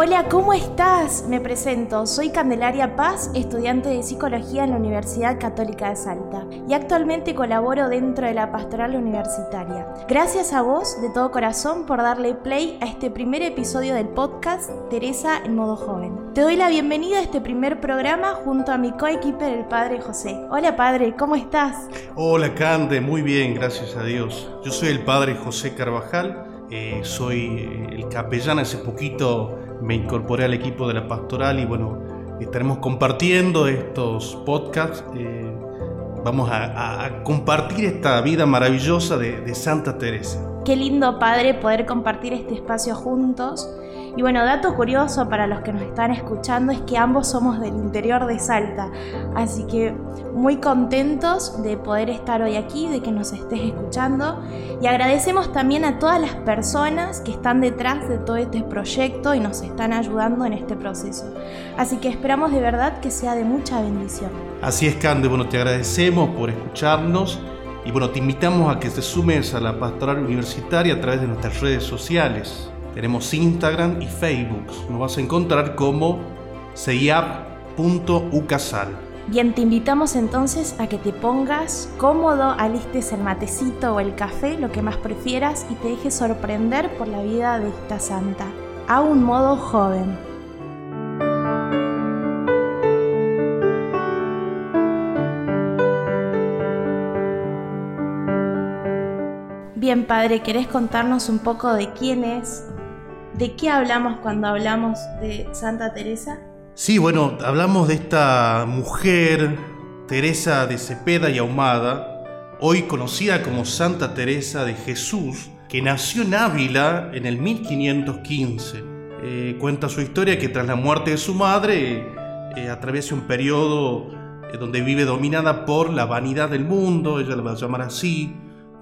Hola, ¿cómo estás? Me presento, soy Candelaria Paz, estudiante de Psicología en la Universidad Católica de Salta y actualmente colaboro dentro de la Pastoral Universitaria. Gracias a vos de todo corazón por darle play a este primer episodio del podcast Teresa en modo joven. Te doy la bienvenida a este primer programa junto a mi coequiper el Padre José. Hola Padre, ¿cómo estás? Hola Cande, muy bien, gracias a Dios. Yo soy el Padre José Carvajal, eh, soy el capellán hace poquito me incorporé al equipo de la pastoral y bueno, estaremos compartiendo estos podcasts. Eh, vamos a, compartir esta vida maravillosa de, de Santa Teresa. Qué lindo, Padre, poder compartir este espacio juntos y bueno, dato curioso para los que nos están escuchando es que ambos somos del interior de Salta, así que muy contentos de poder estar hoy aquí, de que nos estés escuchando y agradecemos también a todas las personas que están detrás de todo este proyecto y nos están ayudando en este proceso. Así que esperamos de verdad que sea de mucha bendición. Así es, Cande, bueno, te agradecemos por escucharnos. Y bueno, te invitamos a que te sumes a la pastoral universitaria a través de nuestras redes sociales. Tenemos Instagram y Facebook. Nos vas a encontrar como seiap.ucasal. Bien, te invitamos entonces a que te pongas cómodo, alistes el matecito o el café, lo que más prefieras, y te dejes sorprender por la vida de esta santa, a un modo joven. Bien, padre, ¿querés contarnos un poco de quién es, ¿De qué hablamos cuando hablamos de Santa Teresa? Sí, bueno, hablamos de esta mujer, Teresa de Cepeda y Ahumada, hoy conocida como Santa Teresa de Jesús, que nació en Ávila en el 1515. Eh, cuenta su historia que tras la muerte de su madre eh, atraviesa un periodo eh, donde vive dominada por la vanidad del mundo, ella lo va a llamar así,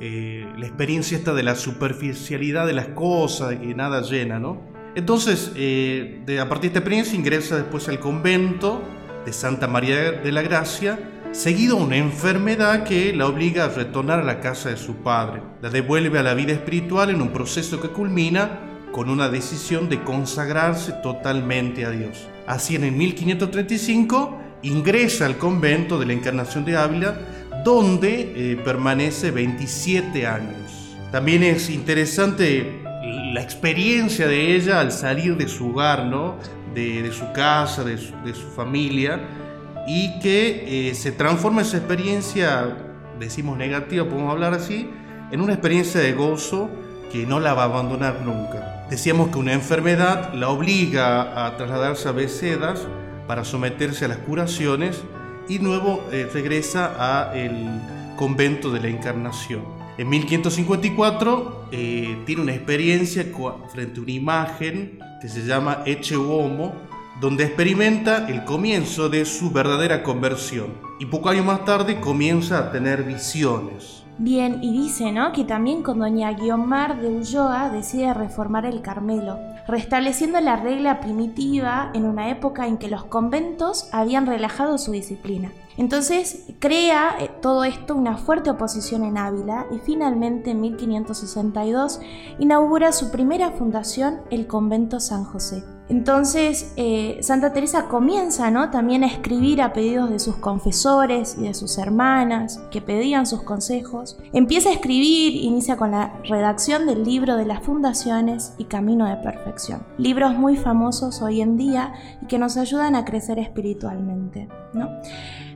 eh, la experiencia esta de la superficialidad de las cosas, de que nada llena, ¿no? Entonces, eh, de, a partir de esta experiencia ingresa después al convento de Santa María de la Gracia, seguido una enfermedad que la obliga a retornar a la casa de su padre. La devuelve a la vida espiritual en un proceso que culmina con una decisión de consagrarse totalmente a Dios. Así en el 1535 ingresa al convento de la Encarnación de Ávila, donde eh, permanece 27 años. También es interesante la experiencia de ella al salir de su hogar, ¿no? de, su casa, de su, familia, y que eh, se transforma esa experiencia, decimos negativa, podemos hablar así, en una experiencia de gozo que no la va a abandonar nunca. Decíamos que una enfermedad la obliga a trasladarse a Becedas para someterse a las curaciones y luego eh, regresa a el convento de la Encarnación. En 1554 eh, tiene una experiencia frente a una imagen que se llama Eche Uomo, donde experimenta el comienzo de su verdadera conversión. Y poco años más tarde comienza a tener visiones. Bien, y dice, ¿no? Que también con doña Guiomar de Ulloa decide reformar el Carmelo, restableciendo la regla primitiva en una época en que los conventos habían relajado su disciplina. Entonces crea eh, todo esto una fuerte oposición en Ávila y finalmente en 1562 inaugura su primera fundación, el convento San José. Entonces, eh, Santa Teresa comienza ¿no? también a escribir a pedidos de sus confesores y de sus hermanas que pedían sus consejos. Empieza a escribir, inicia con la redacción del libro de las fundaciones y Camino de Perfección. Libros muy famosos hoy en día y que nos ayudan a crecer espiritualmente. ¿no?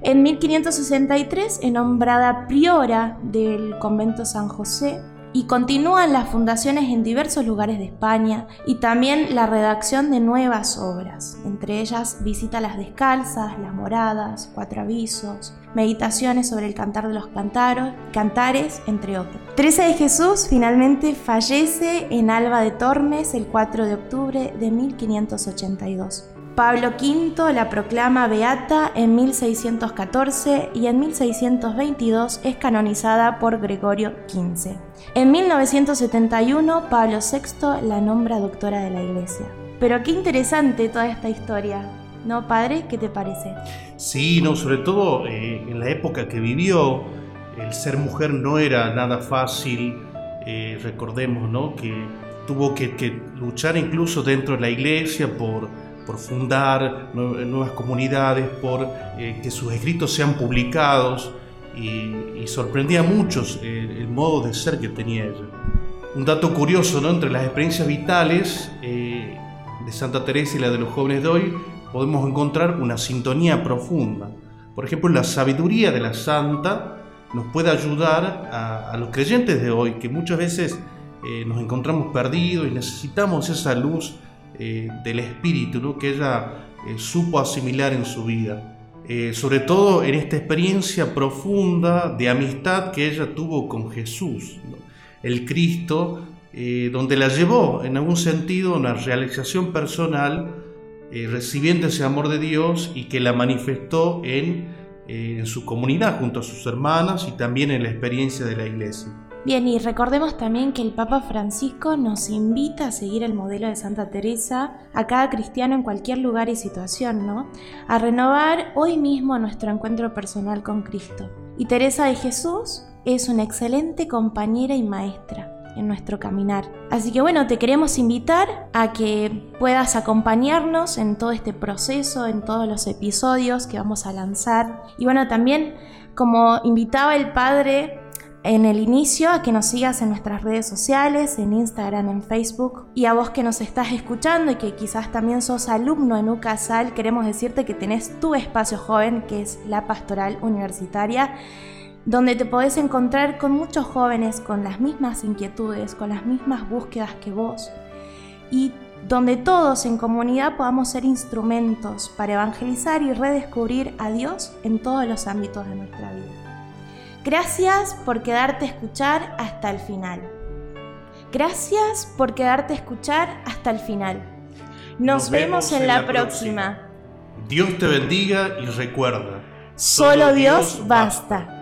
En 1563 es nombrada priora del convento San José y continúan las fundaciones en diversos lugares de España y también la redacción de nuevas obras, entre ellas Visita las Descalzas, Las Moradas, Cuatro Avisos, Meditaciones sobre el Cantar de los Cantaros, Cantares, entre otros. Teresa de Jesús finalmente fallece en Alba de Tormes el 4 de octubre de 1582. Pablo V la proclama beata en 1614 y en 1622 es canonizada por Gregorio XV. En 1971 Pablo VI la nombra doctora de la Iglesia. Pero qué interesante toda esta historia, ¿no, padre? ¿Qué te parece? Sí, no, sobre todo eh, en la época que vivió, el ser mujer no era nada fácil. Eh, recordemos, ¿no? Que tuvo que, que luchar incluso dentro de la iglesia por por fundar nuevas comunidades, por eh, que sus escritos sean publicados y, sorprendía a muchos eh, el modo de ser que tenía ella. Un dato curioso, ¿no? entre las experiencias vitales eh, de Santa Teresa y la de los jóvenes de hoy, podemos encontrar una sintonía profunda. Por ejemplo, la sabiduría de la santa nos puede ayudar a, a los creyentes de hoy, que muchas veces nos encontramos perdidos y necesitamos esa luz eh, del espíritu que ella eh, supo asimilar en su vida. Eh, sobre todo en esta experiencia profunda de amistad que ella tuvo con Jesús, el Cristo, donde la llevó en algún sentido a una realización personal, recibiendo ese amor de Dios y que la manifestó en su comunidad junto a sus hermanas y también en la experiencia de la iglesia. Bien, y recordemos también que el Papa Francisco nos invita a seguir el modelo de Santa Teresa a cada cristiano en cualquier lugar y situación, ¿no? A renovar hoy mismo nuestro encuentro personal con Cristo. Y Teresa de Jesús es una excelente compañera y maestra en nuestro caminar. Así que bueno, te queremos invitar a que puedas acompañarnos en todo este proceso, en todos los episodios que vamos a lanzar. Y bueno, también como invitaba el Padre en el inicio a que nos sigas en nuestras redes sociales, en Instagram, en Facebook. Y a vos que nos estás escuchando y que quizás también sos alumno en UCASAL, queremos decirte que tenés tu espacio joven, que es la pastoral universitaria, donde te podés encontrar con muchos jóvenes con las mismas inquietudes, con las mismas búsquedas que vos. Y donde todos en comunidad podamos ser instrumentos para evangelizar y redescubrir a Dios en todos los ámbitos de nuestra vida. Gracias por quedarte a escuchar hasta el final. Gracias por quedarte a escuchar hasta el final. Nos, vemos, en, la, próxima. Dios te bendiga y recuerda. Solo, Dios, basta.